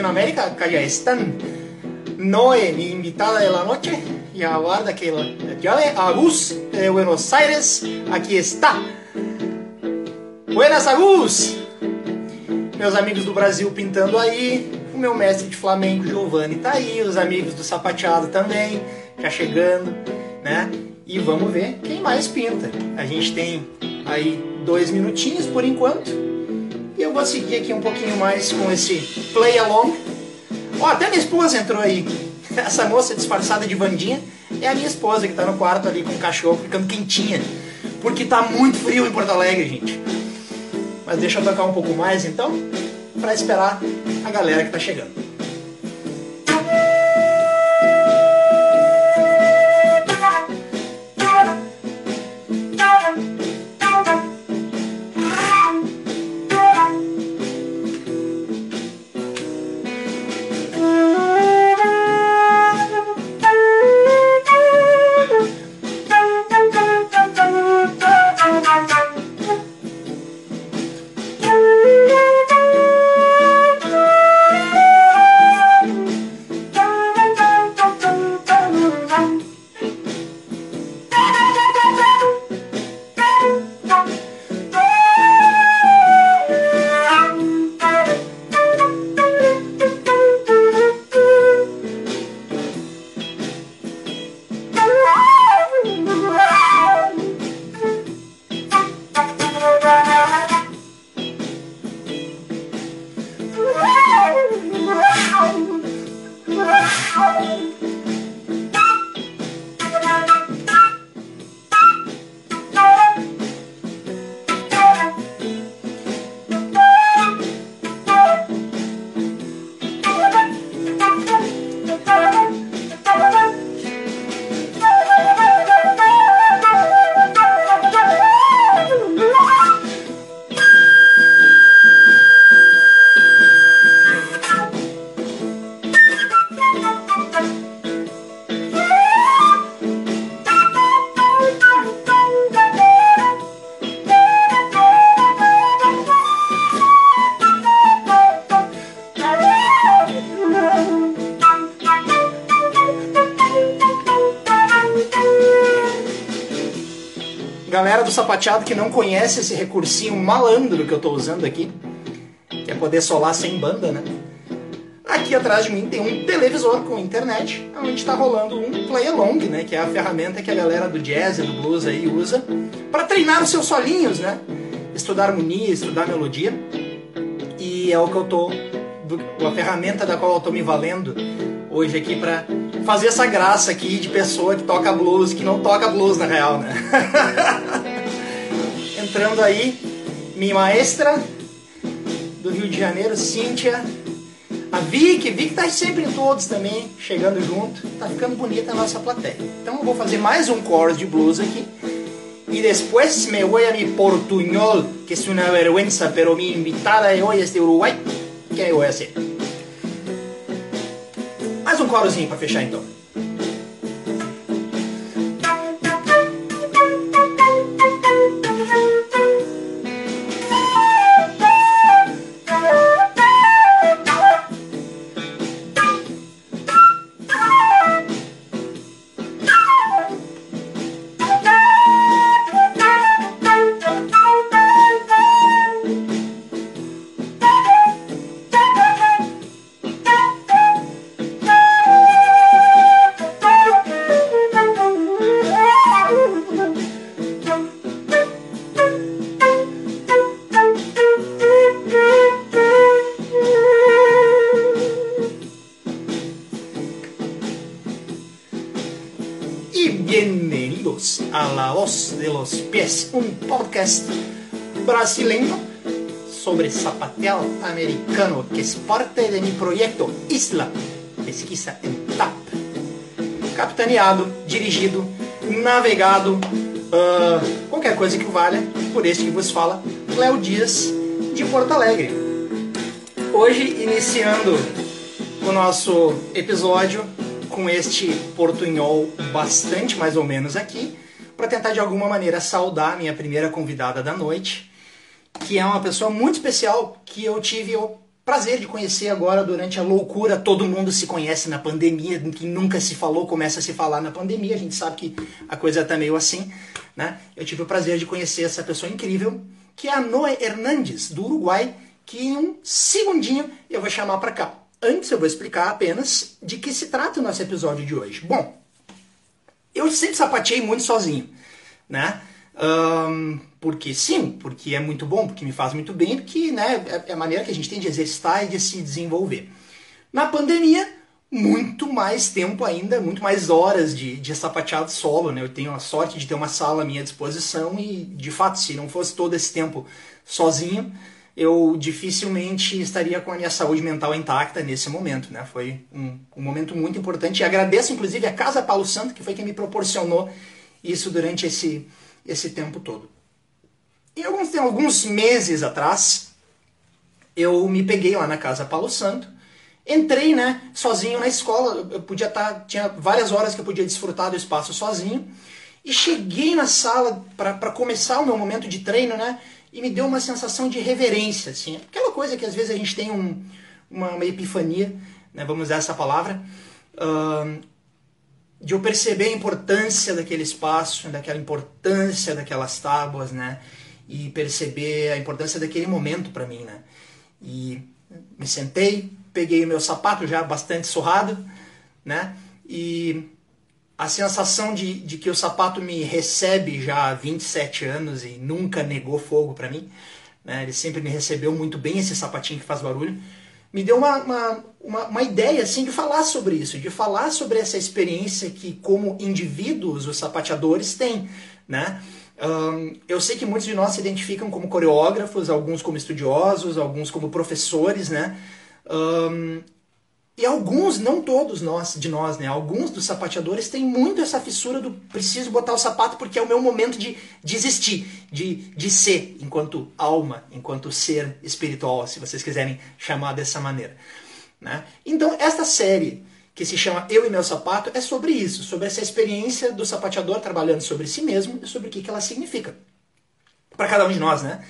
Latinoamérica, acá ya están. Noé, mi invitada de la noche, y aguarda que la llave. Agus de Buenos Aires, aquí está. Buenas, Agus! Meus amigos do Brasil pintando aí. O meu mestre de Flamengo, Giovanni, tá aí. Os amigos do Sapateado também, já chegando, né? E vamos ver quem mais pinta. A gente tem aí dois minutinhos por enquanto. Vou seguir aqui um pouquinho mais com esse play along. Ó, até minha esposa entrou aí. Essa moça disfarçada de Vandinha é a minha esposa que tá no quarto ali com o cachorro ficando quentinha. Porque tá muito frio em Porto Alegre, gente. Mas deixa eu tocar um pouco mais então, para esperar a galera que tá chegando. Do sapateado que não conhece esse recursinho malandro que eu tô usando aqui, que é poder solar sem banda, né? Aqui atrás de mim tem um televisor com internet, onde está rolando um play along, né, que é a ferramenta que a galera do jazz e do blues aí usa para treinar os seus solinhos, né? Estudar harmonia, estudar melodia. E é o que eu tô a ferramenta da qual eu tô me valendo hoje aqui para fazer essa graça aqui de pessoa que toca blues, que não toca blues na real, né? Entrando aí, minha maestra do Rio de Janeiro, Cíntia. A Vicky, Vicky tá sempre em todos também, chegando junto. Tá ficando bonita a nossa plateia. Então eu vou fazer mais um chorus de blues aqui. Y después me voy a mi portuñol, que es una vergüenza, pero mi invitada de hoy es de Uruguay. ¿Qué eu voy a hacer? Mais um corozinho para fechar então. Un podcast brasileño sobre zapateado americano que es parte de mi proyecto Isla Pesquisa en TAP. Capitaneado, dirigido, navegado, uh, qualquer coisa que valha, por este que vos fala, Cléo Dias, de Porto Alegre. Hoje, iniciando o nosso episódio com este portunhol bastante mais ou menos aqui, para tentar de alguma maneira saudar minha primeira convidada da noite, que é uma pessoa muito especial que eu tive o prazer de conhecer agora durante a loucura. Todo mundo se conhece na pandemia, que nunca se falou, começa a se falar na pandemia. A gente sabe que a coisa está meio assim, né? Eu tive o prazer de conhecer essa pessoa incrível, que é a Noé Hernandes, do Uruguai, que em um segundinho eu vou chamar para cá. Antes eu vou explicar apenas de que se trata o nosso episódio de hoje. Bom, eu sempre sapateei muito sozinho, né? Um, porque sim, porque é muito bom, porque me faz muito bem, porque né, é, é a maneira que a gente tem de exercitar e de se desenvolver. Na pandemia, muito mais tempo ainda, muito mais horas de, de sapateado solo, né? Eu tenho a sorte de ter uma sala à minha disposição e, de fato, se não fosse todo esse tempo sozinho, eu dificilmente estaria com a minha saúde mental intacta nesse momento, né? Foi um, um momento muito importante e agradeço inclusive a Casa Paulo Santo, que foi quem me proporcionou isso durante esse, esse tempo todo. E alguns, alguns meses atrás, eu me peguei lá na Casa Paulo Santo, entrei, né, sozinho na escola, eu podia estar, tá, tinha várias horas que eu podia desfrutar do espaço sozinho, e cheguei na sala para começar o meu momento de treino, né, e me deu uma sensação de reverência, assim. Aquela coisa que às vezes a gente tem um, uma, uma, epifania, né, vamos usar essa palavra, uh, de eu perceber a importância daquele espaço, daquela importância daquelas tábuas, né, e perceber a importância daquele momento para mim, né. E me sentei, peguei o meu sapato já bastante surrado, né, e a sensação de, de que o sapato me recebe já há 27 anos e nunca negou fogo para mim, né? ele sempre me recebeu muito bem, esse sapatinho que faz barulho, me deu uma, uma, uma, uma, ideia assim de falar sobre isso, de falar sobre essa experiência que, como indivíduos, os sapateadores têm. Né? Um, eu sei que muitos de nós se identificam como coreógrafos, alguns como estudiosos, alguns como professores, né? Um, e alguns, não todos nós, de nós, né? Alguns dos sapateadores têm muito essa fissura do preciso botar o sapato porque é o meu momento de, de existir, de, de ser enquanto alma, enquanto ser espiritual, se vocês quiserem chamar dessa maneira. Né? Então, esta série que se chama Eu e Meu Sapato é sobre isso, sobre essa experiência do sapateador trabalhando sobre si mesmo e sobre o que, que ela significa para cada um de nós, né?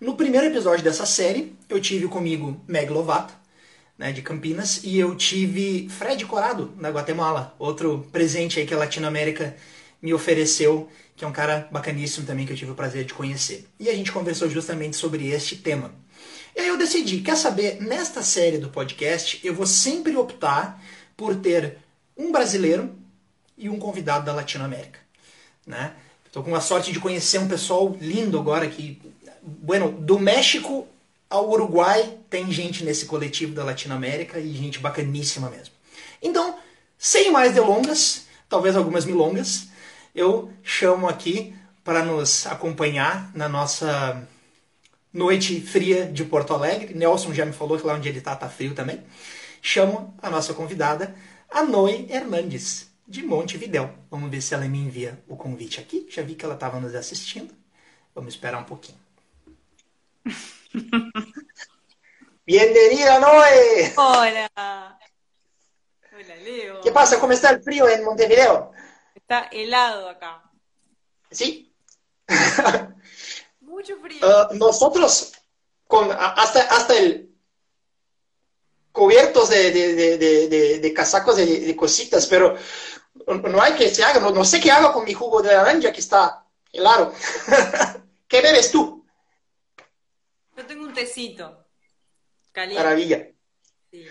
No primeiro episódio dessa série, eu tive comigo Meg Lovato, né, de Campinas, e eu tive Fred Corado, na Guatemala, outro presente aí que a Latinoamérica me ofereceu, que é um cara bacaníssimo também que eu tive o prazer de conhecer. E a gente conversou justamente sobre este tema. E aí eu decidi, quer saber, nesta série do podcast, eu vou sempre optar por ter um brasileiro e um convidado da Latinoamérica. Né? Estou com a sorte de conhecer um pessoal lindo agora que, bueno, do México ao Uruguai tem gente nesse coletivo da Latinoamérica e gente bacaníssima mesmo. Então, sem mais delongas, talvez algumas milongas, eu chamo aqui para nos acompanhar na nossa noite fria de Porto Alegre. Nelson já me falou que lá onde ele está está frio também. Chamo a nossa convidada, a Noe Hernandes, de Montevidéu. Vamos ver se ela me envia o convite aqui. Já vi que ela estava nos assistindo. Vamos esperar um pouquinho. Bienvenida, Noe! Hola. Hola, Leo. ¿Qué pasa? ¿Cómo está el frío en Montevideo? Está helado acá. ¿Sí? Mucho frío. Uh, nosotros, con, hasta, hasta el cubiertos de, de, de, de casacos de, cositas, pero no hay que se haga, no, no, sé qué hago con mi jugo de naranja que está helado. ¿Qué bebes tú? Un tecito. Caliente. Maravilla. Sí.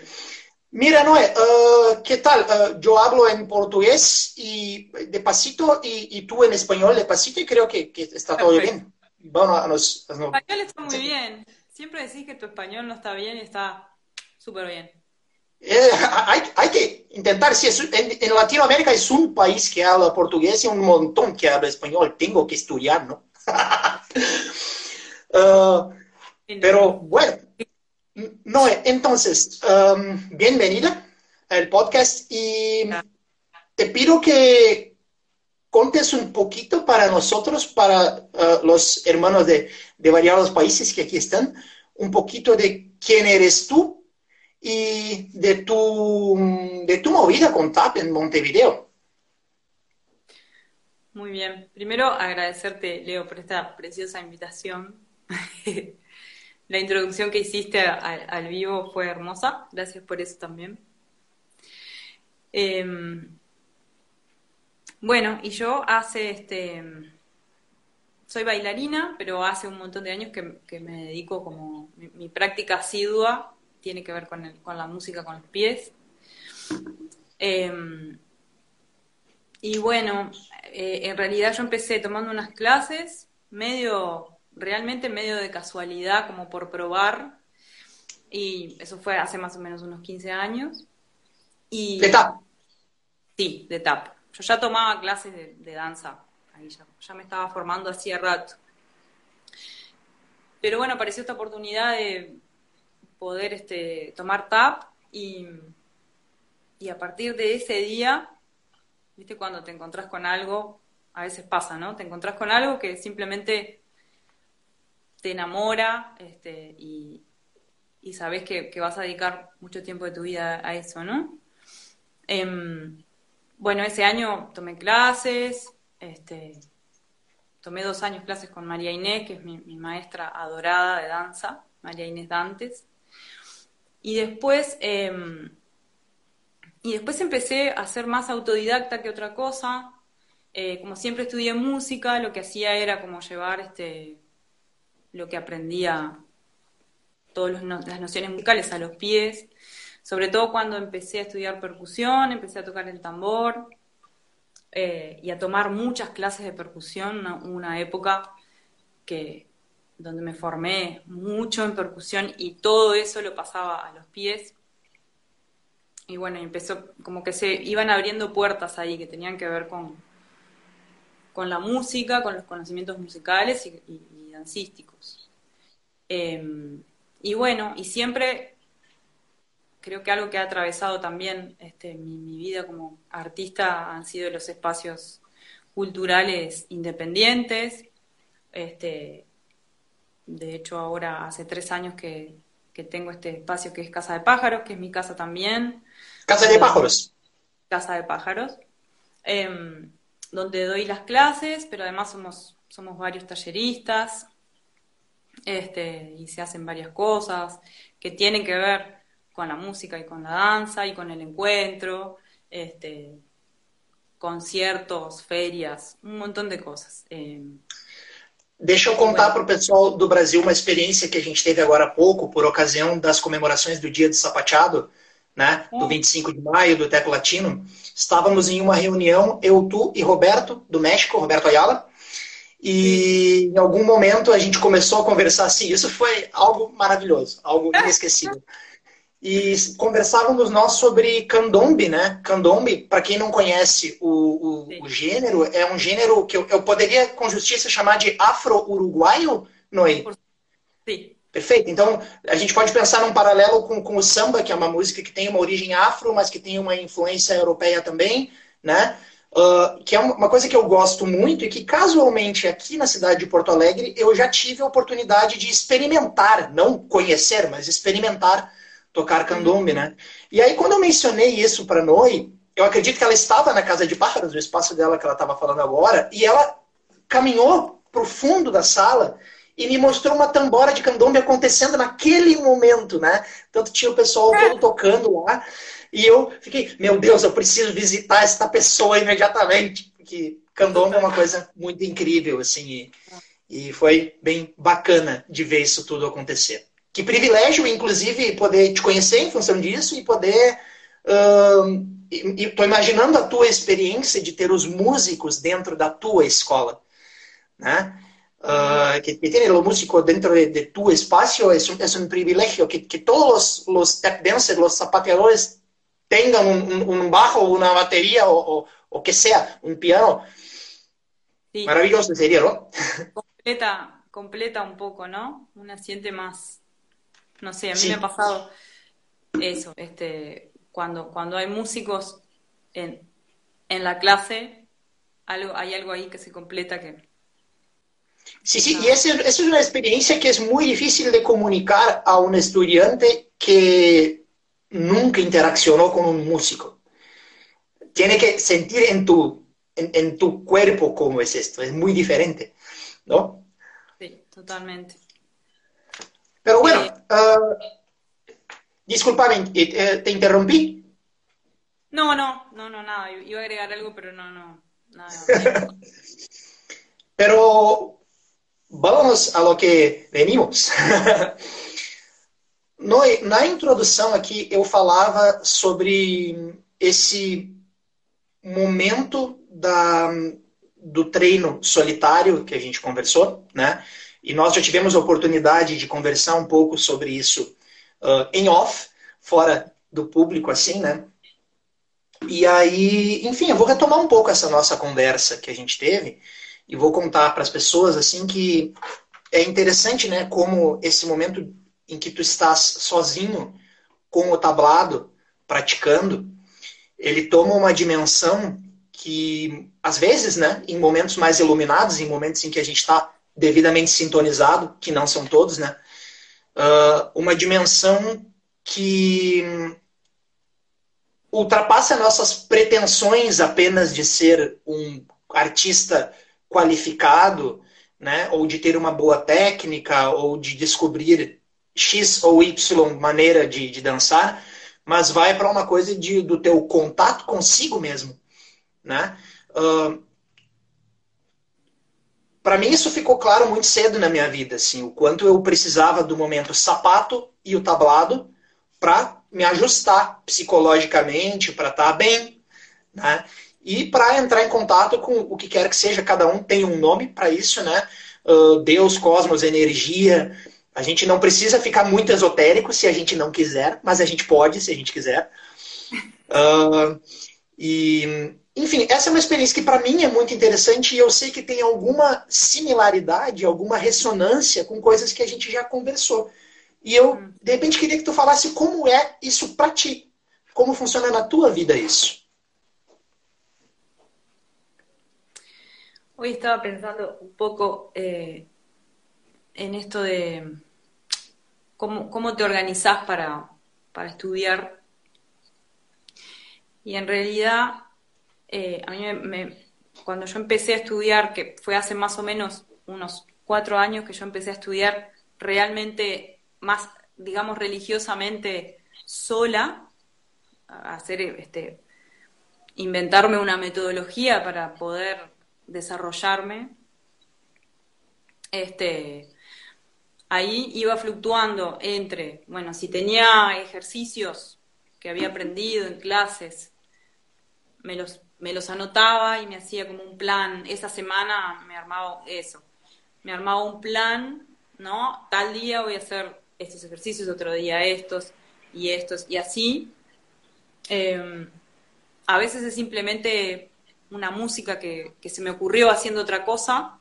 Mira, Noé, uh, ¿qué tal? Uh, yo hablo en portugués y de pasito y, y, tú en español de pasito y creo que, que está todo bien. Bueno, a nos, a nos... español está muy bien. Siempre decís que tu español no está bien y está súper bien. Eh, hay, hay, que intentar, si es, en, en, Latinoamérica es un país que habla portugués y un montón que habla español. Tengo que estudiar, ¿no? uh, pero bueno, no, entonces, um, bienvenida al podcast y te pido que contes un poquito para nosotros, para uh, los hermanos de, de variados países que aquí están, un poquito de quién eres tú y de tu, de tu movida con TAP en Montevideo. Muy bien. Primero agradecerte, Leo, por esta preciosa invitación. La introducción que hiciste al, vivo fue hermosa, gracias por eso también. Em, bueno, y yo hace este. Soy bailarina, pero hace un montón de años que, me dedico como. Mi, práctica asidua tiene que ver con, con la música con los pies. Em, y bueno, eh, en realidad yo empecé tomando unas clases medio realmente medio de casualidad, como por probar. Y eso fue hace más o menos unos 15 años. Y, ¿De TAP? Sí, de TAP. Yo ya tomaba clases de, danza, ahí ya, me estaba formando hacía rato. Pero bueno, apareció esta oportunidad de poder este, tomar TAP y, y a partir de ese día, viste, cuando te encontrás con algo, a veces pasa, ¿no? Te encontrás con algo que simplemente te enamora este, y, sabes que, vas a dedicar mucho tiempo de tu vida a eso, ¿no? Em, bueno, ese año tomé clases, este, tomé dos años clases con María Inés, que es mi, maestra adorada de danza, María Inés Dantes. Y después, em, y después empecé a ser más autodidacta que otra cosa. Eh, como siempre estudié música, lo que hacía era como llevar este, lo que aprendía, todas las nociones musicales a los pies, sobre todo cuando empecé a estudiar percusión, empecé a tocar el tambor eh, y a tomar muchas clases de percusión, una, época que donde me formé mucho en percusión y todo eso lo pasaba a los pies. Y bueno, empezó como que se iban abriendo puertas ahí que tenían que ver con, con la música, con los conocimientos musicales y, dancísticos. Em, y bueno, y siempre creo que algo que ha atravesado también este, mi, vida como artista han sido los espacios culturales independientes. Este, de hecho, ahora hace tres años que, tengo este espacio que es Casa de Pájaros, que es mi casa también. Casa de Pájaros. Casa de Pájaros. Em, donde doy las clases, pero además somos, somos varios talleristas, este, y se hacen varias cosas que tienen que ver con la música y con la danza y con el encuentro, este, conciertos, ferias, un montón de cosas. Eh. Deixa eu contar para o pessoal do Brasil uma experiência que a gente teve agora há pouco, por ocasião das comemorações do Dia do Sapateado, né? Do 25 hum. de maio, do Teco Latino. Estávamos em uma reunião, eu, tu e Roberto, do México, Roberto Ayala. E em algum momento a gente começou a conversar assim. Isso foi algo maravilhoso, algo inesquecível. E conversávamos nós sobre candombe, né? Candombe, para quem não conhece o, o, o, gênero, é um gênero que eu, eu poderia com justiça chamar de afro-uruguaio, Noé? Sim. Perfeito. Então, a gente pode pensar num paralelo com, com o samba, que é uma música que tem uma origem afro, mas que tem uma influência europeia também, né? Uh, que é uma coisa que eu gosto muito e que casualmente aqui na cidade de Porto Alegre eu já tive a oportunidade de experimentar, não conhecer, mas experimentar tocar candombe, né? E aí, quando eu mencionei isso para Noi, eu acredito que ela estava na Casa de Pájaros, no espaço dela que ela estava falando agora, e ela caminhou para o fundo da sala e me mostrou uma tambora de candombe acontecendo naquele momento, né? Tanto tinha o pessoal todo tocando lá, e eu fiquei, meu Deus, eu preciso visitar esta pessoa imediatamente, porque candombe é uma coisa muito incrível, assim, e, e foi bem bacana de ver isso tudo acontecer. Que privilégio, inclusive, poder te conhecer em função disso e poder. Estou uh, imaginando a tua experiência de ter os músicos dentro da tua escola. Né? Uh, que, que tiene los músicos dentro de, de tu espacio es un, es un privilegio que, que todos los tap dancers, los zapateadores tengan un, un, bajo, una batería o, o, o, que sea, un piano. Sí. Maravilloso sería, ¿no? Completa, completa un poco, ¿no? Una siente más no sé, a mí me ha pasado eso, este, cuando, cuando hay músicos en, en la clase, algo, hay algo ahí que se completa que... Sí, sí, y esa, esa es una experiencia que es muy difícil de comunicar a un estudiante que nunca interaccionó con un músico. Tiene que sentir en tu, en, en, tu cuerpo cómo es esto, es muy diferente, ¿no? Sí, totalmente. Pero bueno, uh, disculpame, eh, ¿te interrumpí? No, no, no, no, nada. Iba a agregar algo, pero no, no, nada. pero vamos a lo que venimos. No, na introdução aqui, eu falava sobre esse momento da, do treino solitário que a gente conversou, né? E nós já tivemos a oportunidade de conversar um pouco sobre isso uh, em off, fora do público, assim, né? E aí, enfim, eu vou retomar um pouco essa nossa conversa que a gente teve e vou contar para as pessoas, assim, que é interessante, né, como esse momento em que tu estás sozinho com o tablado, praticando, ele toma uma dimensão que, às vezes, né, em momentos mais iluminados, em momentos em que a gente está devidamente sintonizado, que não são todos, né? Uh, uma dimensão que ultrapassa nossas pretensões apenas de ser um artista qualificado, né? Ou de ter uma boa técnica, ou de descobrir X ou Y maneira de, de dançar, mas vai para uma coisa de, do teu contato consigo mesmo, né? Uh, para mim isso ficou claro muito cedo na minha vida, assim, o quanto eu precisava do momento sapato e o tablado para me ajustar psicologicamente, para estar tá bem, né? E para entrar em contato com o que quer que seja, cada um tem um nome para isso, né? Uh, Deus, cosmos, energia. A gente não precisa ficar muito esotérico se a gente não quiser, mas a gente pode se a gente quiser. Uh, e enfim, essa é uma experiência que para mim é muito interessante e eu sei que tem alguma similaridade, alguma ressonância com coisas que a gente já conversou. E eu, hum. de repente, queria que tu falasse como é isso para ti. Como funciona na tua vida isso. Hoy estaba pensando un poco eh, en esto de cómo, cómo te organizás para, para estudiar. Y en realidad Eh, a mí me, cuando yo empecé a estudiar, que fue hace más o menos unos cuatro años que yo empecé a estudiar realmente más, digamos, religiosamente sola, hacer este inventarme una metodología para poder desarrollarme. este, ahí iba fluctuando entre, bueno, si tenía ejercicios que había aprendido en clases, me los, me los anotaba y me hacía como un plan. Esa semana me armaba eso. Me armaba un plan, ¿no? Tal día voy a hacer estos ejercicios, otro día estos y estos, y así. Em, a veces es simplemente una música que, que, se me ocurrió haciendo otra cosa,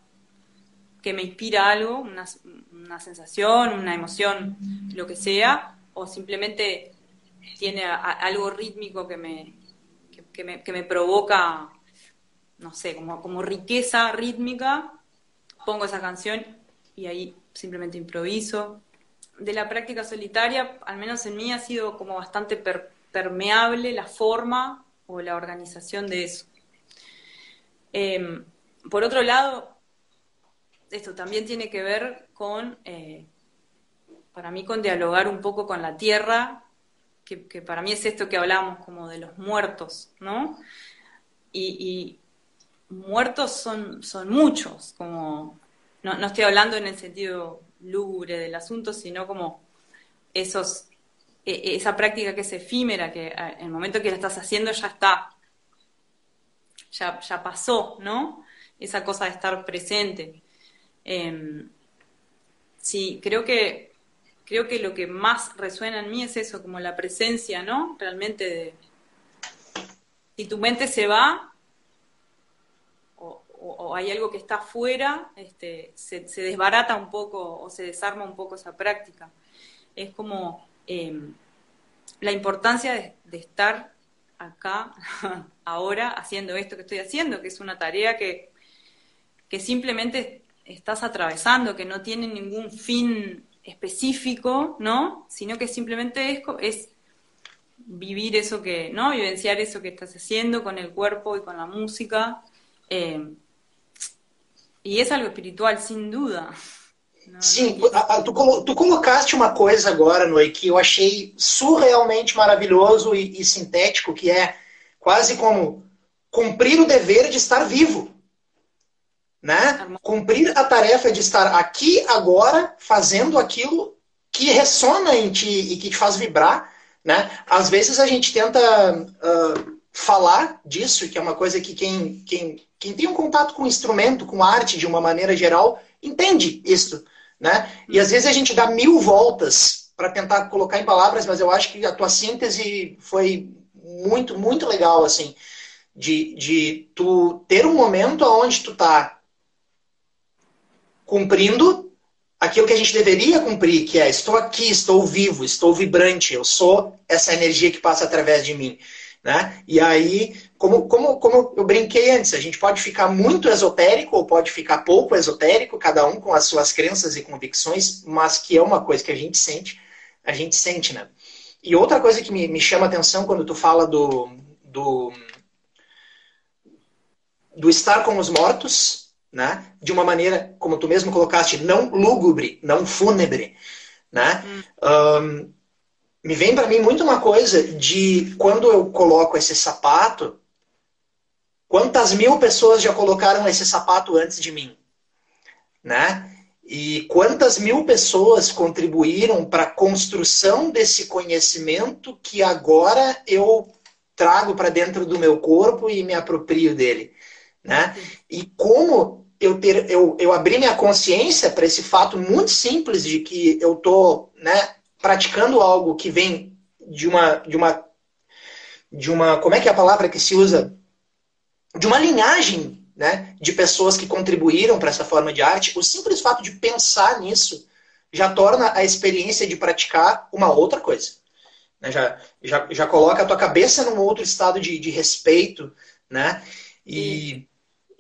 que me inspira algo, una, una sensación, una emoción, lo que sea, o simplemente tiene algo rítmico que me, que, me, que me provoca, no sé, como, como riqueza rítmica, pongo esa canción y ahí simplemente improviso. De la práctica solitaria, al menos en mí, ha sido como bastante permeable la forma o la organización de eso. Em, por otro lado, esto también tiene que ver con, eh, para mí, con dialogar un poco con la tierra, que, para mí es esto que hablamos como de los muertos, ¿no? Y, muertos son, son muchos, como, no, no estoy hablando en el sentido lúgubre del asunto, sino como esos, e, esa práctica que es efímera, que en el momento que la estás haciendo ya está, ya, ya pasó, ¿no? Esa cosa de estar presente. Em, sí, creo que, creo que lo que más resuena en mí es eso, como la presencia, ¿no? Realmente de... Si tu mente se va, o, hay algo que está afuera, este, se, desbarata un poco o se desarma un poco esa práctica. Es como em, la importancia de, de, estar acá, ahora, haciendo esto que estoy haciendo, que es una tarea que, que simplemente estás atravesando, que no tiene ningún fin específico, ¿no? Sino que simplemente es, es vivir eso que, ¿no? Vivenciar eso que estás haciendo con el cuerpo y con la música. Eh, e é algo espiritual, sem dúvida. Sim, tu, tu, colocaste uma coisa agora, Noé, que eu achei surrealmente maravilhoso e, e sintético, que é quase como cumprir o dever de estar vivo né? Cumprir a tarefa de estar aqui agora fazendo aquilo que ressona em ti e que te faz vibrar, né? Às vezes a gente tenta uh, falar disso, que é uma coisa que quem, quem, quem tem um contato com instrumento, com arte de uma maneira geral, entende isso, né? E às vezes a gente dá mil voltas para tentar colocar em palavras, mas eu acho que a tua síntese foi muito, muito legal, assim, de, de tu ter um momento onde tu tá cumprindo aquilo que a gente deveria cumprir, que é estou aqui, estou vivo, estou vibrante, eu sou essa energia que passa através de mim. Né? E aí, como, como, como eu brinquei antes, a gente pode ficar muito esotérico ou pode ficar pouco esotérico, cada um com as suas crenças e convicções, mas que é uma coisa que a gente sente, a gente sente, né? E outra coisa que me, me chama atenção quando tu fala do, do, do estar com os mortos, né? de uma maneira, como tu mesmo colocaste, não lúgubre, não fúnebre. Né? Um, me vem para mim muito uma coisa de quando eu coloco esse sapato, quantas mil pessoas já colocaram esse sapato antes de mim? Né? E quantas mil pessoas contribuíram para a construção desse conhecimento que agora eu trago para dentro do meu corpo e me aproprio dele? Né? E como eu, ter, eu, eu abrir minha consciência para esse fato muito simples de que eu estou né, praticando algo que vem de uma, de uma. de uma. Como é que é a palavra que se usa? De uma linhagem né, de pessoas que contribuíram para essa forma de arte. O simples fato de pensar nisso já torna a experiência de praticar uma outra coisa. Né? Já, já, já coloca a tua cabeça num outro estado de, de respeito, né? E,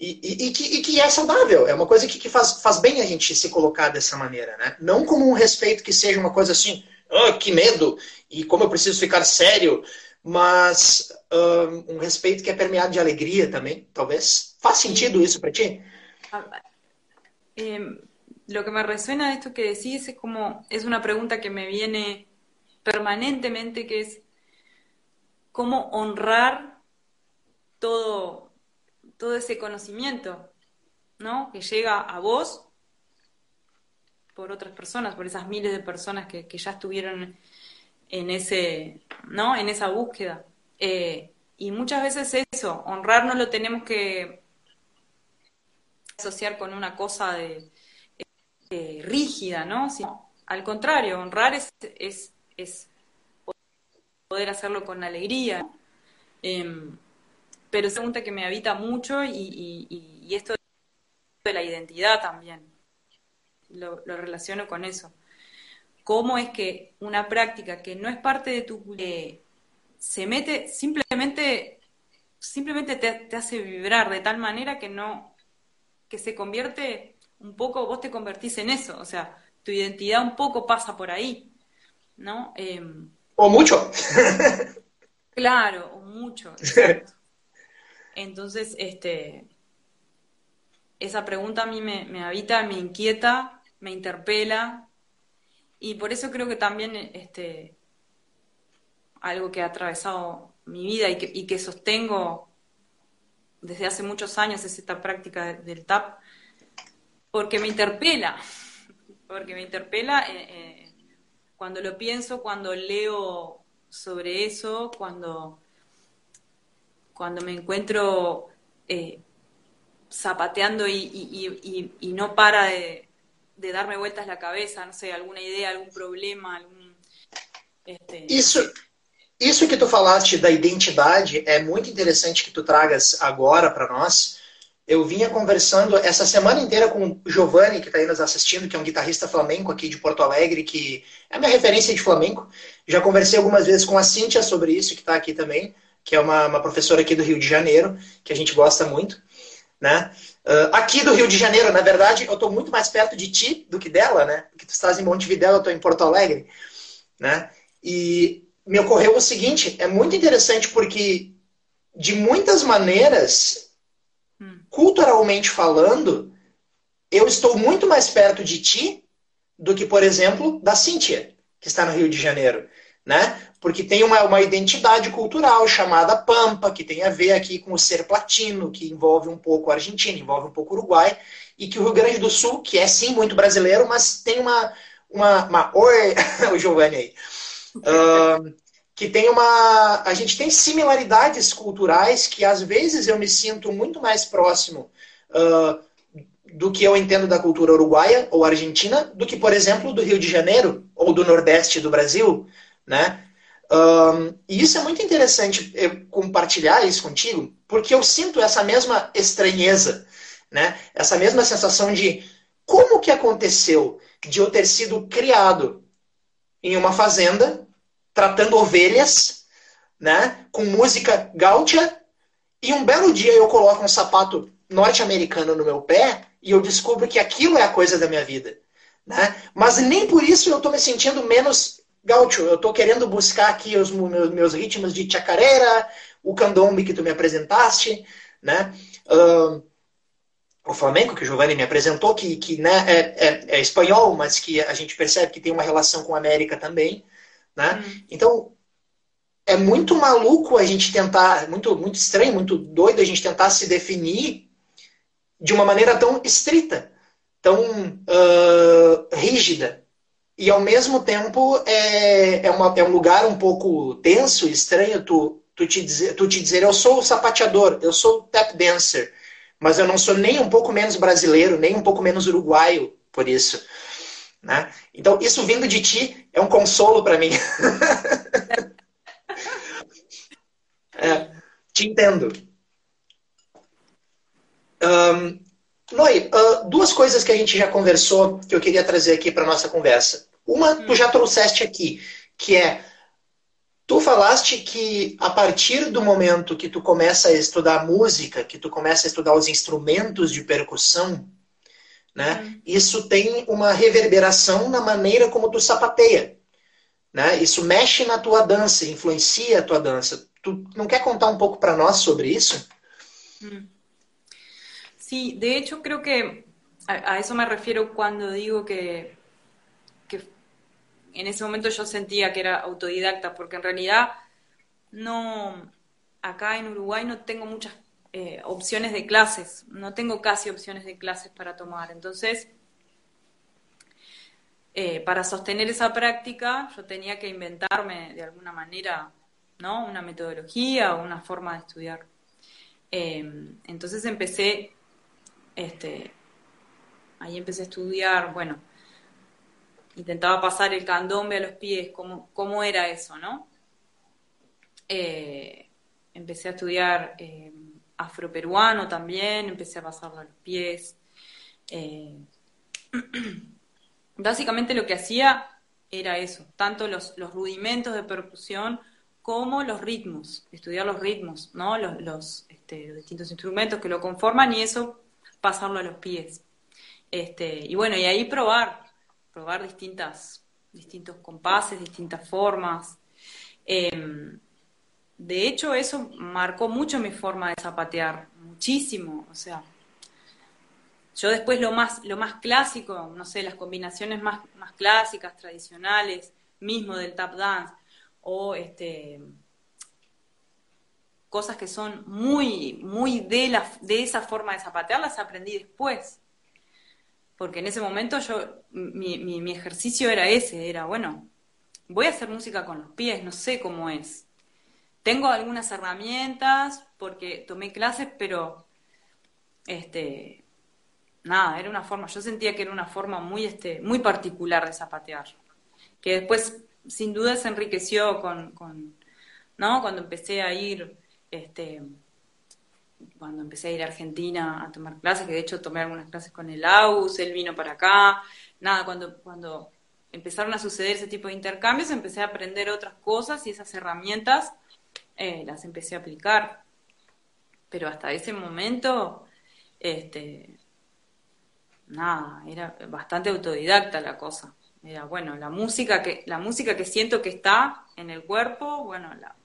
e, e, e, que, e, que, é saudável, é uma coisa que, que, faz, faz bem a gente se colocar dessa maneira, né? Não como um respeito que seja uma coisa assim, oh, que medo, e como eu preciso ficar sério, mas um, um respeito que é permeado de alegria também, talvez. Faz sentido isso para ti? Eh, lo que me resuena de esto que decís es como, es una pregunta que me viene permanentemente, que es cómo honrar todo todo ese conocimiento, ¿no? Que llega a vos por otras personas, por esas miles de personas que, ya estuvieron en ese, ¿no? En esa búsqueda. Eh, y muchas veces eso, honrar no lo tenemos que asociar con una cosa de, eh, rígida, ¿no? al contrario, honrar es, es, es, poder hacerlo con alegría. Em, pero es una pregunta que me habita mucho y, y esto de la identidad también lo, relaciono con eso. ¿Cómo es que una práctica que no es parte de tu eh, se mete, simplemente, simplemente te, hace vibrar de tal manera que no, que se convierte un poco, vos te convertís en eso, o sea, tu identidad un poco pasa por ahí, ¿no? Em, o mucho. claro, o mucho, Entonces, este, esa pregunta a mí me, habita, me inquieta me interpela. Y por eso creo que también este, algo que ha atravesado mi vida y que, y que sostengo desde hace muchos años es esta práctica del TAP, porque me interpela, porque me interpela eh, eh, cuando lo pienso, cuando leo sobre eso, cuando, cuando me encuentro eh, zapateando y, y, no para de, de darme vueltas la cabeza, não sei, alguma ideia, algum problema, algum. Este... Isso, isso que tu falaste da identidade é muito interessante que tu tragas agora para nós. Eu vinha conversando essa semana inteira com o Giovanni, que está aí nos assistindo, que é um guitarrista flamenco aqui de Porto Alegre, que é minha referência de flamenco. Já conversei algumas vezes com a Cíntia sobre isso, que está aqui também, que é uma, uma professora aqui do Rio de Janeiro, que a gente gosta muito. Né? Uh, aqui do Rio de Janeiro, na verdade, eu estou muito mais perto de ti do que dela, né? Porque tu estás em Montevidéu, eu estou em Porto Alegre, né? E me ocorreu o seguinte, é muito interessante porque de muitas maneiras, hum. culturalmente falando, eu estou muito mais perto de ti do que, por exemplo, da Cíntia, que está no Rio de Janeiro, né? porque tem uma, uma identidade cultural chamada Pampa, que tem a ver aqui com o ser platino, que envolve um pouco a Argentina, envolve um pouco o Uruguai, e que o Rio Grande do Sul, que é sim muito brasileiro, mas tem uma. uma, uma oi, o Giovanni aí. Uh, que tem uma. A gente tem similaridades culturais que às vezes eu me sinto muito mais próximo uh, do que eu entendo da cultura uruguaia ou argentina do que, por exemplo, do Rio de Janeiro ou do Nordeste do Brasil, né? Um, e isso é muito interessante compartilhar isso contigo, porque eu sinto essa mesma estranheza, né? essa mesma sensação de como que aconteceu de eu ter sido criado em uma fazenda, tratando ovelhas, né? com música gaúcha, e um belo dia eu coloco um sapato norte-americano no meu pé e eu descubro que aquilo é a coisa da minha vida. Né? Mas nem por isso eu estou me sentindo menos Gaúcho, eu estou querendo buscar aqui os meus, meus, ritmos de chacarera, o candombe que tu me apresentaste, né? Uh, o flamenco que o Giovanni me apresentou, que, que né, é, é, é, espanhol, mas que a gente percebe que tem uma relação com a América também, né? Hum. Então, é muito maluco a gente tentar, muito, muito estranho, muito doido a gente tentar se definir de uma maneira tão estrita, tão uh, rígida, e ao mesmo tempo é, é, uma, é um lugar um pouco tenso, estranho tu, tu, te dizer, tu te dizer, eu sou o sapateador, eu sou o tap dancer, mas eu não sou nem um pouco menos brasileiro, nem um pouco menos uruguaio por isso. Né? Então, isso vindo de ti é um consolo para mim. é, te entendo. Um, Noi, uh, duas coisas que a gente já conversou que eu queria trazer aqui para nossa conversa. Uma tu já trouxeste aqui, que é tu falaste que a partir do momento que tu começa a estudar música, que tu começa a estudar os instrumentos de percussão, né? Uhum. Isso tem uma reverberação na maneira como tu sapateia, né? Isso mexe na tua dança, influencia a tua dança. Tu não quer contar um pouco para nós sobre isso? Hum. Sí, de hecho creo que a, eso me refiero cuando digo que en ese momento yo sentía que era autodidacta, porque en realidad no, acá en Uruguay no tengo muchas eh, opciones de clases, no tengo casi opciones de clases para tomar. Entonces, eh, para sostener esa práctica yo tenía que inventarme de alguna manera, ¿no? Una metodología o una forma de estudiar. Em, entonces empecé, este, ahí empecé a estudiar, bueno, intentaba pasar el candombe a los pies, cómo, cómo era eso, ¿no? Eh, empecé a estudiar eh, afroperuano también, empecé a pasarlo a los pies. Eh, básicamente lo que hacía era eso, tanto los, rudimentos de percusión como los ritmos, estudiar los ritmos, ¿no? Los, este, los, distintos instrumentos que lo conforman y eso pasarlo a los pies. Este, y bueno, y ahí probar, probar distintas, distintos compases, distintas formas. Em, de hecho, eso marcó mucho mi forma de zapatear, muchísimo. O sea, yo después lo más, lo más clásico, no sé, las combinaciones más, más clásicas, tradicionales, mismo del tap dance, o este cosas que son muy, muy de, la, de esa forma de zapatear, las aprendí después. Porque en ese momento yo, mi, mi, mi ejercicio era ese, era, bueno, voy a hacer música con los pies, no sé cómo es. Tengo algunas herramientas porque tomé clases, pero este nada, era una forma, yo sentía que era una forma muy este muy particular de zapatear, que después sin duda se enriqueció con, con ¿no? Cuando empecé a ir este cuando empecé a ir a Argentina a tomar clases, que de hecho tomé algunas clases con el AUS, él vino para acá, nada, cuando, cuando empezaron a suceder ese tipo de intercambios, empecé a aprender otras cosas y esas herramientas eh, las empecé a aplicar. Pero hasta ese momento, este, nada, era bastante autodidacta la cosa. Era, bueno, la música que, la música que siento que está en el cuerpo, bueno, la,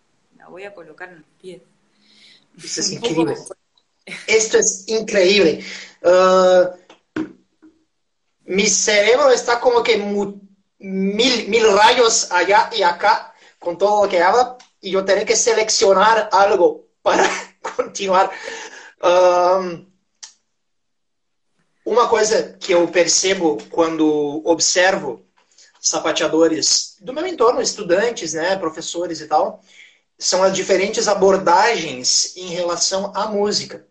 voy a colocar en los pies. Esto es increíble. Esto es increíble. Uh, mi cerebro está como que mil, mil rayos allá y acá con todo lo que habla, y yo tenía que seleccionar algo para continuar. Um, uma coisa que eu percebo quando observo sapateadores do meu entorno, estudantes, né, professores e tal, são as diferentes abordagens em relação à música.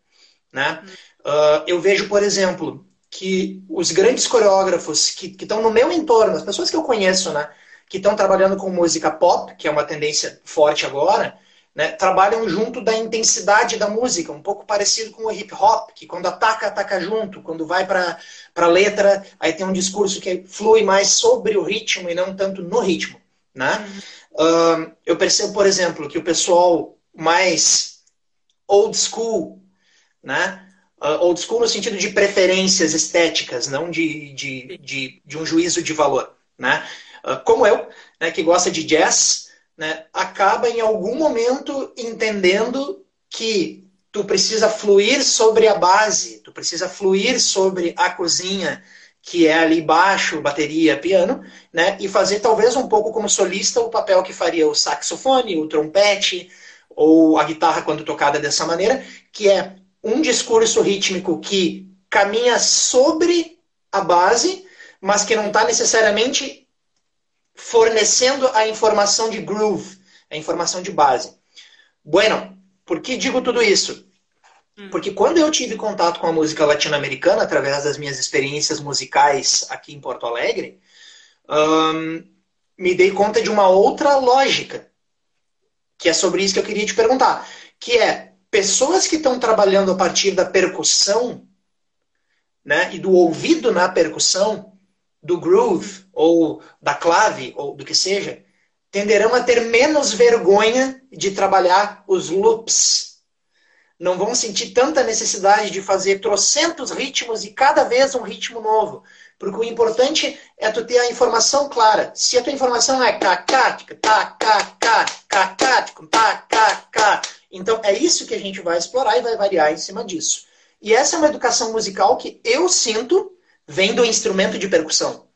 Né? Uh, eu vejo, por exemplo, que os grandes coreógrafos que estão no meu entorno, as pessoas que eu conheço, né, que estão trabalhando com música pop, que é uma tendência forte agora, né, trabalham junto da intensidade da música, um pouco parecido com o hip hop, que quando ataca, ataca junto, quando vai para a letra, aí tem um discurso que flui mais sobre o ritmo e não tanto no ritmo. Né? Uh, eu percebo, por exemplo, que o pessoal mais old school, né? Uh, old school no sentido de preferências estéticas, não de, de, de, de um juízo de valor. Né? Ah, como eu, né, que gosta de jazz, né, acaba em algum momento entendendo que tu precisa fluir sobre a base, tu precisa fluir sobre a cozinha, que é ali baixo, bateria, piano, né, e fazer talvez um pouco como solista o papel que faria o saxofone, o trompete, ou a guitarra quando tocada dessa maneira, que é um discurso rítmico que caminha sobre a base, mas que não está necessariamente fornecendo a informação de groove, a informação de base. Bueno, por que digo tudo isso? Hum. Porque quando eu tive contato com a música latino-americana, através das minhas experiências musicais aqui em Porto Alegre, me dei conta de uma outra lógica, que é sobre isso que eu queria te perguntar, que é pessoas que estão trabalhando a partir da percussão, né, e do ouvido na percussão, do groove, ou da clave, ou do que seja, tenderão a ter menos vergonha de trabalhar os loops. Não vão sentir tanta necessidade de fazer trocentos ritmos e cada vez um ritmo novo. Porque o importante é tu ter a informação clara. Se a tua informação é cacática, tacacá, cacático, tacacá, então é isso que a gente vai explorar e vai variar em cima disso. E essa é uma educação musical que eu sinto vem do instrumento de percussão.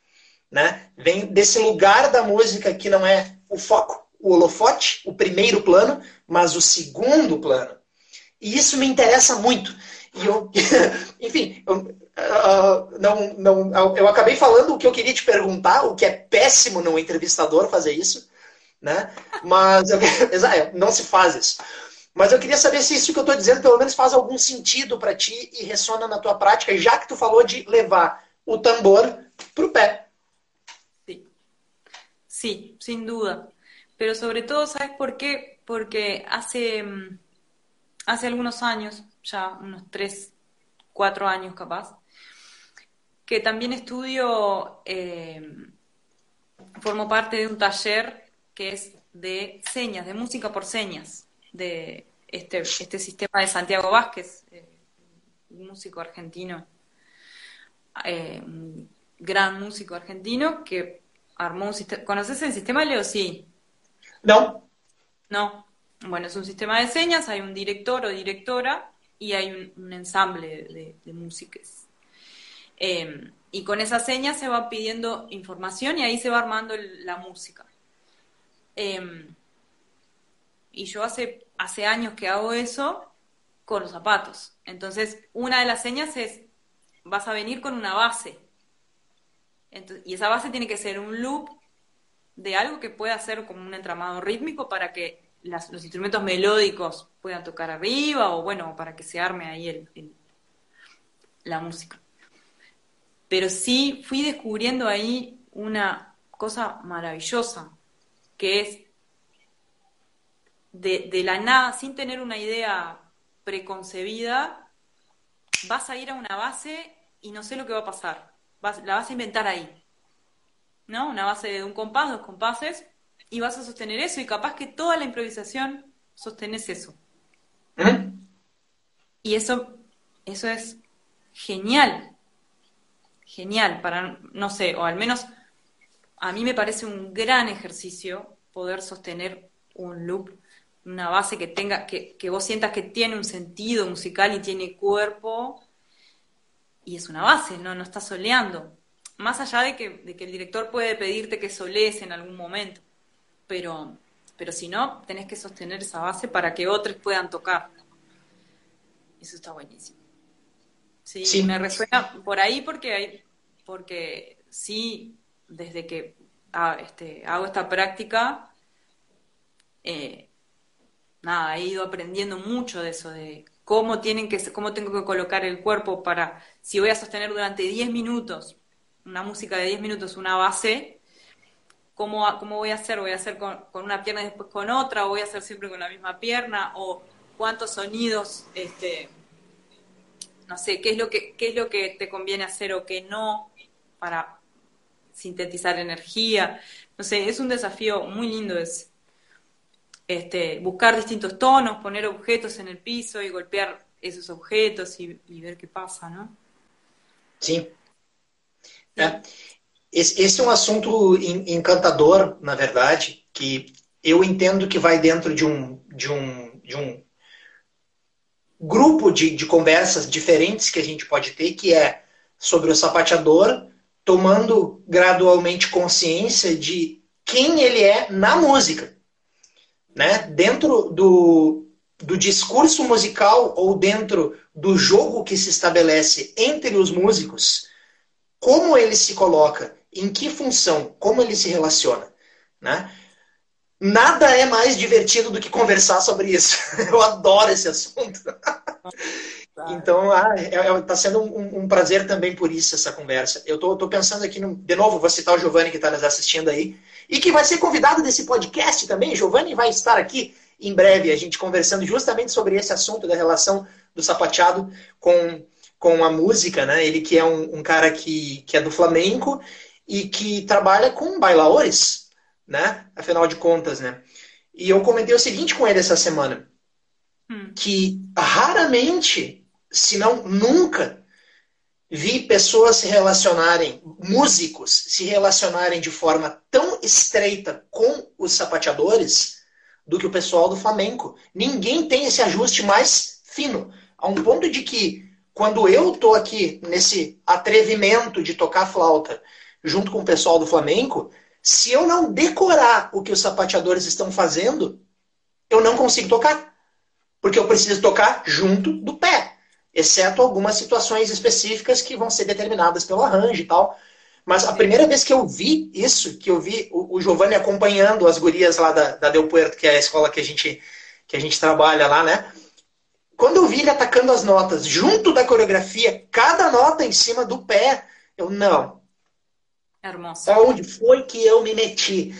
Né? Vem desse lugar da música que não é o foco, o holofote, o primeiro plano, mas o segundo plano. E isso me interessa muito. E eu, enfim, eu, uh, não, não, eu acabei falando o que eu queria te perguntar, o que é péssimo no entrevistador fazer isso, né? Mas eu, não se faz isso. Mas eu queria saber se isso que eu estou dizendo pelo menos faz algum sentido para ti e ressona na tua prática, já que tu falou de levar o tambor para o pé. Sí. sí, sin duda. Pero sobre todo, ¿sabes por qué? Porque hace, mm, hace algunos años, ya unos tres, cuatro años capaz, que también estudio, eh, formo parte de un taller que es de señas, de música por señas, de este, este sistema de Santiago Vázquez, eh, un músico argentino, eh, un gran músico argentino que armó un sistema. ¿Conoces el sistema, Leo? Sí. No. No. Bueno, es un sistema de señas, hay un director o directora y hay un, ensamble de, de músicas. Em, y con esa seña se va pidiendo información y ahí se va armando la música. Em, y yo hace, hace años que hago eso con los zapatos. Entonces, una de las señas es, vas a venir con una base. y esa base tiene que ser un loop de algo que pueda ser como un entramado rítmico para que los instrumentos melódicos puedan tocar arriba o bueno, para que se arme ahí el, la música. Pero sí fui descubriendo ahí una cosa maravillosa, que es de, de la nada, sin tener una idea preconcebida, vas a ir a una base y no sé lo que va a pasar. la vas a inventar ahí. ¿no? Una base de un compás, dos compases, y vas a sostener eso, y capaz que toda la improvisación sostenes eso. ¿Eh? Y eso, eso es genial, genial, para, no sé, o al menos a mí me parece un gran ejercicio poder sostener un loop, una base que tenga, que, que vos sientas que tiene un sentido musical y tiene cuerpo, y es una base, no, no está soleando más allá de que, de que el director puede pedirte que soles en algún momento, pero, pero si no, tenés que sostener esa base para que otros puedan tocar. Eso está buenísimo. Sí, me resuena por ahí porque hay, porque sí, desde que ah, este, hago esta práctica, eh, nada, he ido aprendiendo mucho de eso, de cómo tienen que, cómo tengo que colocar el cuerpo para, si voy a sostener durante 10 minutos una música de 10 minutos, una base, ¿cómo, ¿cómo voy a hacer? ¿Voy a hacer con, una pierna y después con otra? ¿O voy a hacer siempre con la misma pierna? ¿O cuántos sonidos, este, no sé, qué es lo que, qué es lo que te conviene hacer o qué no para sintetizar energía? No sé, es un desafío muy lindo es este, buscar distintos tonos, poner objetos en el piso y golpear esos objetos y, y ver qué pasa, ¿no? Sí. Esse, esse é um assunto encantador, na verdade, que eu entendo que vai dentro de um, de um, de um grupo de, de conversas diferentes que a gente pode ter, que é sobre o sapateador tomando gradualmente consciência de quem ele é na música. Né? Dentro do, do discurso musical ou dentro do jogo que se estabelece entre os músicos, como ele se coloca, em que função, como ele se relaciona, né? Nada é mais divertido do que conversar sobre isso. Eu adoro esse assunto. Então, ah, é, é, tá sendo um, um, prazer também por isso essa conversa. Eu tô, tô pensando aqui, no, de novo, vou citar o Giovanni que está nos assistindo aí, e que vai ser convidado desse podcast também. Giovanni vai estar aqui em breve, a gente conversando justamente sobre esse assunto da relação do sapateado com com a música, né? Ele que é um, um, cara que, que é do flamenco e que trabalha com bailaores, né? Afinal de contas, né? E eu comentei o seguinte com ele essa semana, hum. que raramente, se não nunca, vi pessoas se relacionarem, músicos se relacionarem de forma tão estreita com os sapateadores do que o pessoal do flamenco. Ninguém tem esse ajuste mais fino, a um ponto de que quando eu tô aqui nesse atrevimento de tocar flauta junto com o pessoal do flamenco, se eu não decorar o que os sapateadores estão fazendo, eu não consigo tocar. porque eu preciso tocar junto do pé, exceto algumas situações específicas que vão ser determinadas pelo arranjo e tal. Mas a primeira vez que eu vi isso, que eu vi o, o Giovanni acompanhando as gurias lá da, da Del Puerto, que é a escola que a gente, que a gente trabalha lá, né? Quando eu vi ele atacando as notas junto da coreografia, cada nota em cima do pé, eu não. Hermoso. Onde foi que eu me meti?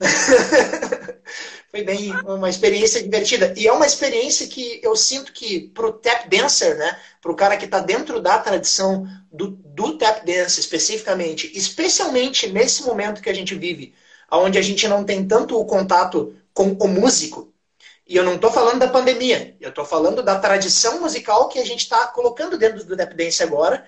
foi bem uma experiência divertida. E é uma experiência que eu sinto que pro tap dancer, né, pro cara que está dentro da tradição do, do tap dance especificamente, especialmente nesse momento que a gente vive, onde a gente não tem tanto o contato com o músico, e eu não estou falando da pandemia, eu estou falando da tradição musical que a gente está colocando dentro do tap dance agora,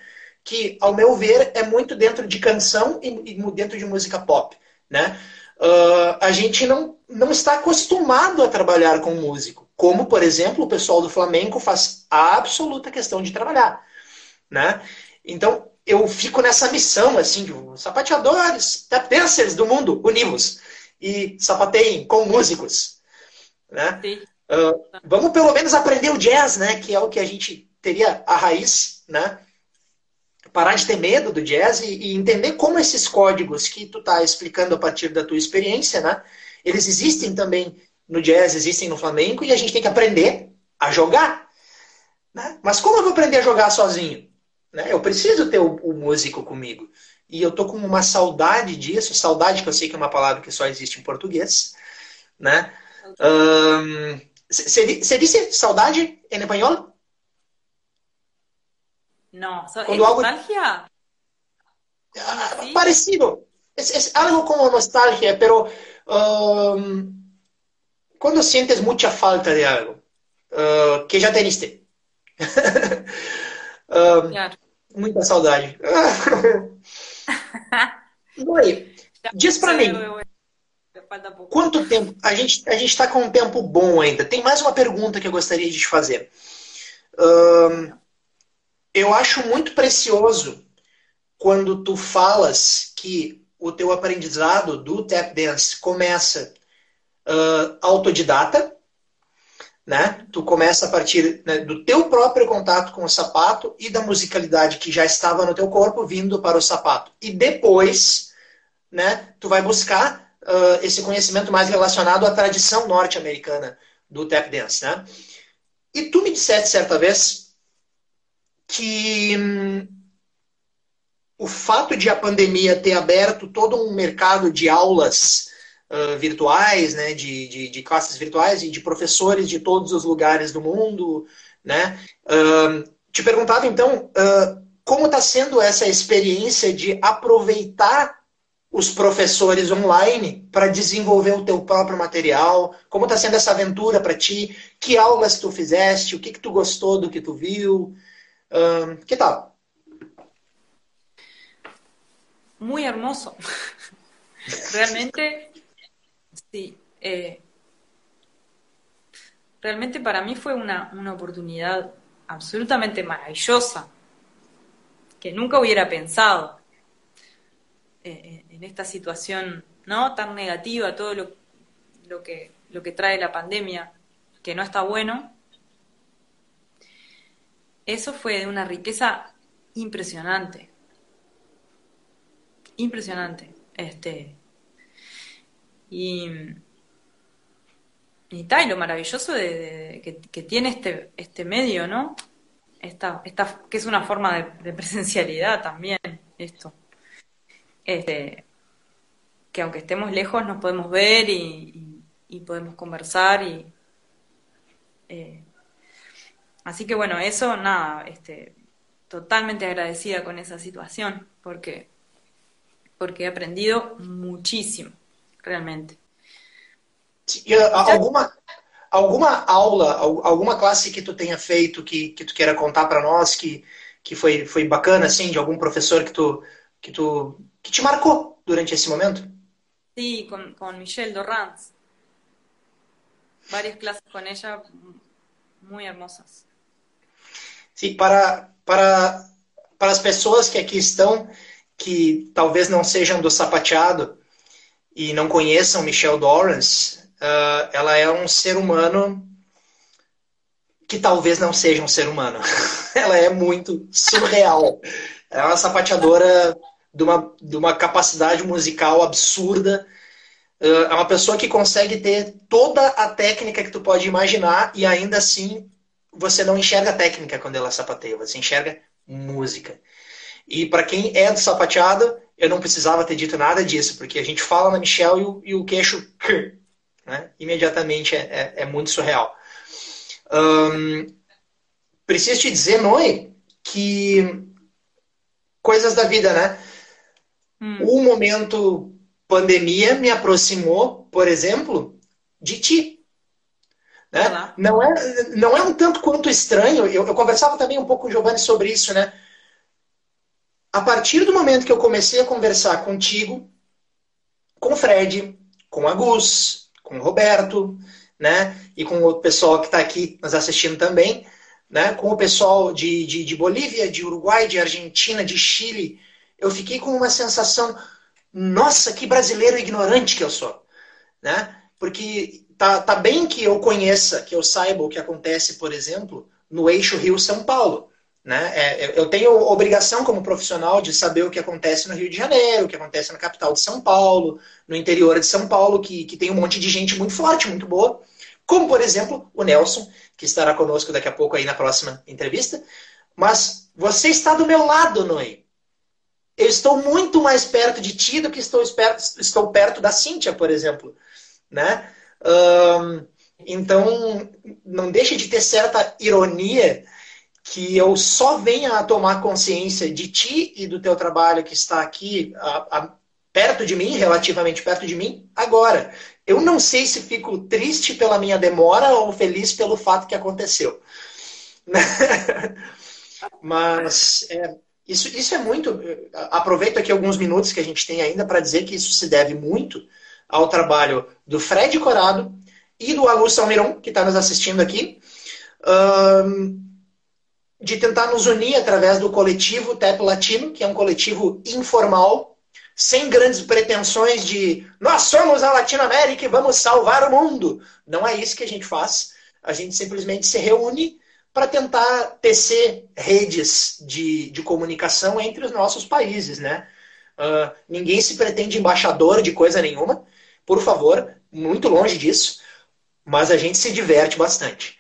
que, ao meu ver, é muito dentro de canção e, dentro de música pop, né? Uh, a gente não, não está acostumado a trabalhar com músico, como, por exemplo, o pessoal do Flamengo faz absoluta questão de trabalhar, né? Então, eu fico nessa missão, assim, de sapateadores, tap dancers do mundo, univos e sapateiem com músicos, né? Uh, vamos pelo menos aprender o jazz, né? Que é o que a gente teria a raiz, né? Parar de ter medo do jazz e, e, entender como esses códigos que tu tá explicando a partir da tua experiência, né? Eles existem também no jazz, existem no flamenco e a gente tem que aprender a jogar. Né? Mas como eu vou aprender a jogar sozinho? Né? Eu preciso ter o, o músico comigo. E eu tô com uma saudade disso, saudade que eu sei que é uma palavra que só existe em português, né? Um, se, dice saudade em espanhol? No, so, ¿es nostalgia? Ah, parecido. Es, es, algo como nostalgia, pero um, cuando sientes mucha falta de algo uh, que já teniste. um, claro. Muita saudade. Oi, diz para mim. Quanto tempo? A gente a gente está com um tempo bom ainda. Tem mais uma pergunta que eu gostaria de te fazer. Um, eu acho muito precioso quando tu falas que o teu aprendizado do tap dance começa uh, autodidata, né? Tu começa a partir né, do teu próprio contato com o sapato e da musicalidade que já estava no teu corpo vindo para o sapato. E depois, né? Tu vai buscar uh, esse conhecimento mais relacionado à tradição norte-americana do tap dance, né? E tu me disseste certa vez que hum, o fato de a pandemia ter aberto todo um mercado de aulas uh, virtuais, né, de, de, de, classes virtuais e de professores de todos os lugares do mundo, né, uh, te perguntava então uh, como está sendo essa experiência de aproveitar os professores online para desenvolver o teu próprio material? Como está sendo essa aventura para ti? Que aulas tu fizeste? O que, que tu gostou do que tu viu? ¿Qué tal? Muy hermoso. realmente, sí. Eh, realmente para mí fue una, oportunidad absolutamente maravillosa, que nunca hubiera pensado eh, en esta situación no tan negativa, todo lo, lo, que, lo que trae la pandemia, que no está bueno, eso fue de una riqueza impresionante. Impresionante. Este. Y. Y tal, lo maravilloso de, que, tiene este, este medio, ¿no? Esta, esta, que es una forma de, presencialidad también, esto. Este, que aunque estemos lejos nos podemos ver y, podemos conversar y eh, Así que bueno, eso nada, este, totalmente agradecida con esa situación, porque, porque he aprendido muchísimo, realmente. alguma, alguma aula, alguma classe que tu tenha feito que, que tu queira contar para nós que, que foi, foi bacana, assim, de algum professor que tu, que tu que te marcou durante esse momento? Sí, con, con Michelle Dorrance. Varias clases con ella muy hermosas. Sim, para, para, para as pessoas que aqui estão, que talvez não sejam do sapateado e não conheçam Michelle Dorrance, uh, ela é um ser humano que talvez não seja um ser humano. Ela é muito surreal. Ela é uma sapateadora de uma, de uma capacidade musical absurda. É uma pessoa que consegue ter toda a técnica que tu pode imaginar e ainda assim você não enxerga técnica quando ela sapateia, você enxerga música. E para quem é do sapateado, eu não precisava ter dito nada disso, porque a gente fala na Michelle e o, e o queixo né? imediatamente é, é, é, muito surreal. Um, preciso te dizer, Noe, que coisas da vida, né? Hum. O momento pandemia me aproximou, por exemplo, de ti. Né? Não, é, não é um tanto quanto estranho. Eu, eu conversava também um pouco com o Giovanni sobre isso, né? A partir do momento que eu comecei a conversar contigo, com o Fred, com a Gus, com o Roberto, né? E com o pessoal que está aqui nos assistindo também, né? Com o pessoal de, de, de Bolívia, de Uruguai, de Argentina, de Chile, eu fiquei com uma sensação, nossa, que brasileiro ignorante que eu sou, né? Porque tá, tá bem que eu conheça, que eu saiba o que acontece, por exemplo, no eixo Rio-São Paulo. Né? É, eu tenho obrigação como profissional de saber o que acontece no Rio de Janeiro, o que acontece na capital de São Paulo, no interior de São Paulo, que, que tem um monte de gente muito forte, muito boa. Como, por exemplo, o Nelson, que estará conosco daqui a pouco aí na próxima entrevista. Mas você está do meu lado, Noé. Eu estou muito mais perto de ti do que estou, estou perto da Cíntia, por exemplo. Né? Então, não deixe de ter certa ironia que eu só venha a tomar consciência de ti e do teu trabalho que está aqui a, a, perto de mim, relativamente perto de mim, agora. Eu não sei se fico triste pela minha demora ou feliz pelo fato que aconteceu. Mas é, isso, isso é muito. Aproveito aqui alguns minutos que a gente tem ainda para dizer que isso se deve muito ao trabalho do Fred Corado e do Augusto Almiron, que está nos assistindo aqui. De tentar nos unir através do coletivo TEP Latino, que é um coletivo informal, sem grandes pretensões de nós somos a Latinoamérica e vamos salvar o mundo. Não é isso que a gente faz. A gente simplesmente se reúne para tentar tecer redes de, de comunicação entre os nossos países, né? Uh, ninguém se pretende embaixador de coisa nenhuma, por favor, muito longe disso, mas a gente se diverte bastante.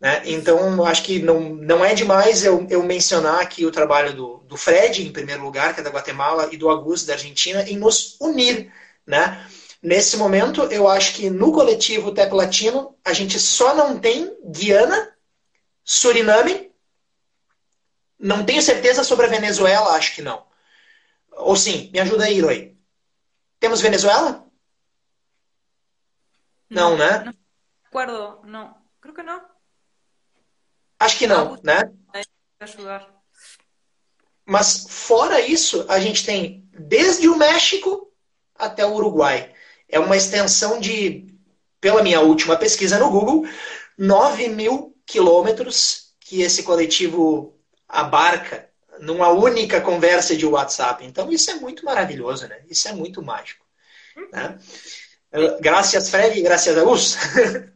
Né? Então, acho que não, não é demais eu, eu mencionar aqui o trabalho do, do Fred, em primeiro lugar, que é da Guatemala, e do Augusto, da Argentina, em nos unir. Né? Nesse momento, eu acho que no coletivo TEP Latino, a gente só não tem Guiana, Suriname, não tenho certeza sobre a Venezuela, acho que não. Ou sim, me ajuda aí, Roy. Temos Venezuela? Não, não né? Não acordo, não. Creo que não. Acho que não, né? Mas fora isso, a gente tem desde o México até o Uruguai. É uma extensão de, pela minha última pesquisa no Google, 9 mil quilômetros que esse coletivo abarca numa única conversa de WhatsApp. Então isso é muito maravilhoso, né? Isso é muito mágico. Né? Graças, Fred, graças a Luz.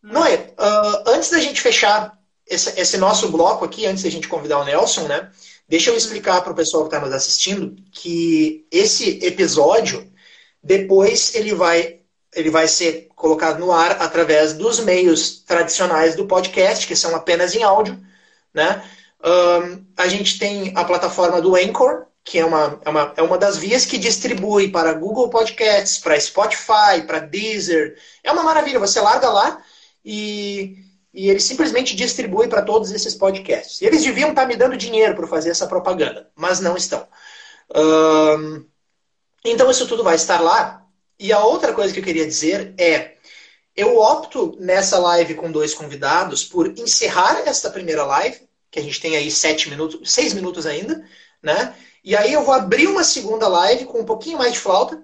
Noé, uh, antes da gente fechar esse, esse, nosso bloco aqui, antes da gente convidar o Nelson, né? Deixa eu explicar para o pessoal que está nos assistindo que esse episódio, depois ele vai, ele vai ser colocado no ar através dos meios tradicionais do podcast, que são apenas em áudio, né? Um, a gente tem a plataforma do Anchor, que é uma, é, uma, é uma das vias que distribui para Google Podcasts, para Spotify, para Deezer. É uma maravilha, você larga lá e, e ele simplesmente distribui para todos esses podcasts. Eles deviam estar me dando dinheiro para fazer essa propaganda, mas não estão. Então isso tudo vai estar lá. E a outra coisa que eu queria dizer é, eu opto nessa live com dois convidados por encerrar esta primeira live, que a gente tem aí sete minutos, seis minutos ainda, né? E aí eu vou abrir uma segunda live com um pouquinho mais de flauta,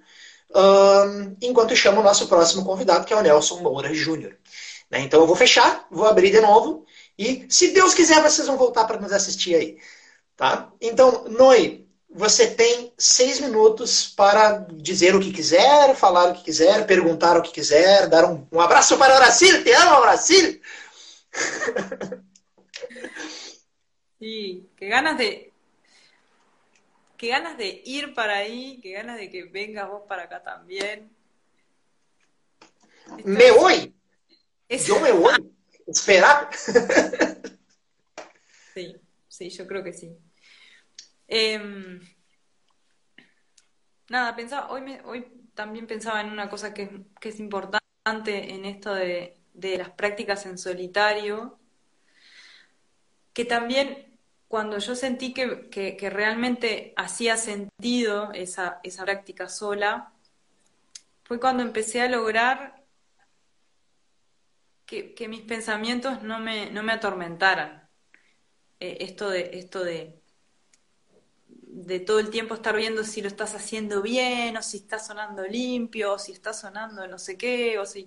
um, enquanto chamo o nosso próximo convidado, que é o Nelson Moura Júnior. Né? Então eu vou fechar, vou abrir de novo e, se Deus quiser, vocês vão voltar para nos assistir aí. Tá? Então, Noi, você tem seis minutos para dizer o que quiser, falar o que quiser, perguntar o que quiser, dar um, um abraço para o Brasil. Te amo, Brasil! Sí, que ganas de. Que ganas de ir para ahí, que ganas de que vengas vos para acá también. Me voy. Yo me voy. Esperar. Sí, sí, yo creo que sí. Em, nada, pensaba, hoy, me, hoy también pensaba en una cosa que, que es importante en esto de, de, las prácticas en solitario, que también cuando yo sentí que, que, realmente hacía sentido esa, esa práctica sola, fue cuando empecé a lograr que, que mis pensamientos no me, no me atormentaran. Eh, esto de, esto de, de todo el tiempo estar viendo si lo estás haciendo bien, o si está sonando limpio, o si está sonando no sé qué, o si.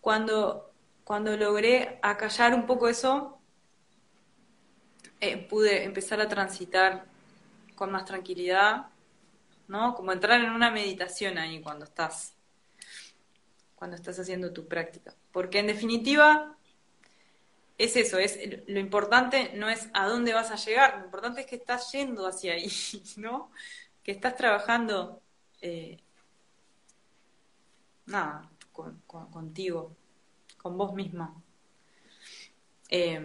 Cuando, cuando logré acallar un poco eso, eh, pude empezar a transitar con más tranquilidad, ¿no? Como entrar en una meditación ahí cuando estás, cuando estás haciendo tu práctica. Porque en definitiva, es eso, es lo importante no es a dónde vas a llegar, lo importante es que estás yendo hacia ahí, ¿no? Que estás trabajando, eh, nada, con, con, contigo, con vos misma. Eh,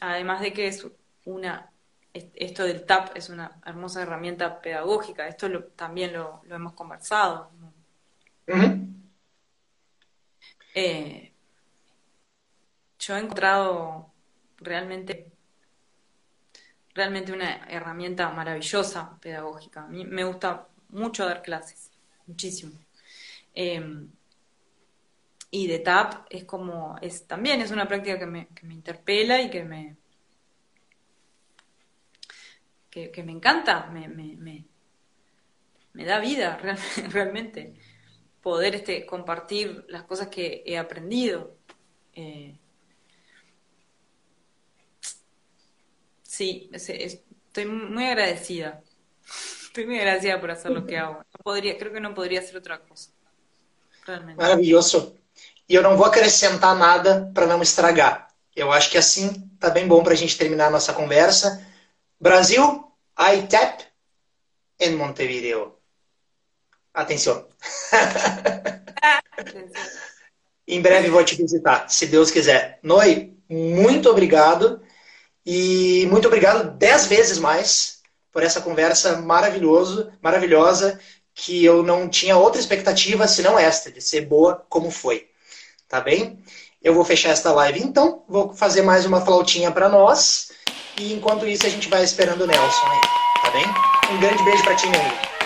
además de que es una, esto del TAP es una hermosa herramienta pedagógica, esto lo, también lo, lo, hemos conversado. Uh -huh. eh, yo he encontrado realmente, realmente una herramienta maravillosa pedagógica. A mí me gusta mucho dar clases, muchísimo. Eh, y de TAP es como, es también es una práctica que me, que me interpela y que me, que, me encanta, me, me, me, da vida real, realmente poder este, compartir las cosas que he aprendido. Eh, Sí, estoy muy agradecida. Estoy muy agradecida por hacer lo que hago. No podría, creo que não poderia ser outra coisa. Realmente. Maravilhoso. E eu não vou acrescentar nada para não estragar. Eu acho que assim tá bem bom para a gente terminar a nossa conversa. Brasil, ITEP em Montevideo. Atenção. em breve vou te visitar, se Deus quiser. Noi, muito obrigado. E muito obrigado dez vezes mais por essa conversa maravilhoso, maravilhosa, que eu não tinha outra expectativa senão esta, de ser boa como foi. Tá bem? Eu vou fechar esta live então, vou fazer mais uma flautinha para nós. E enquanto isso a gente vai esperando o Nelson aí, tá bem? Um grande beijo para ti, meu amigo.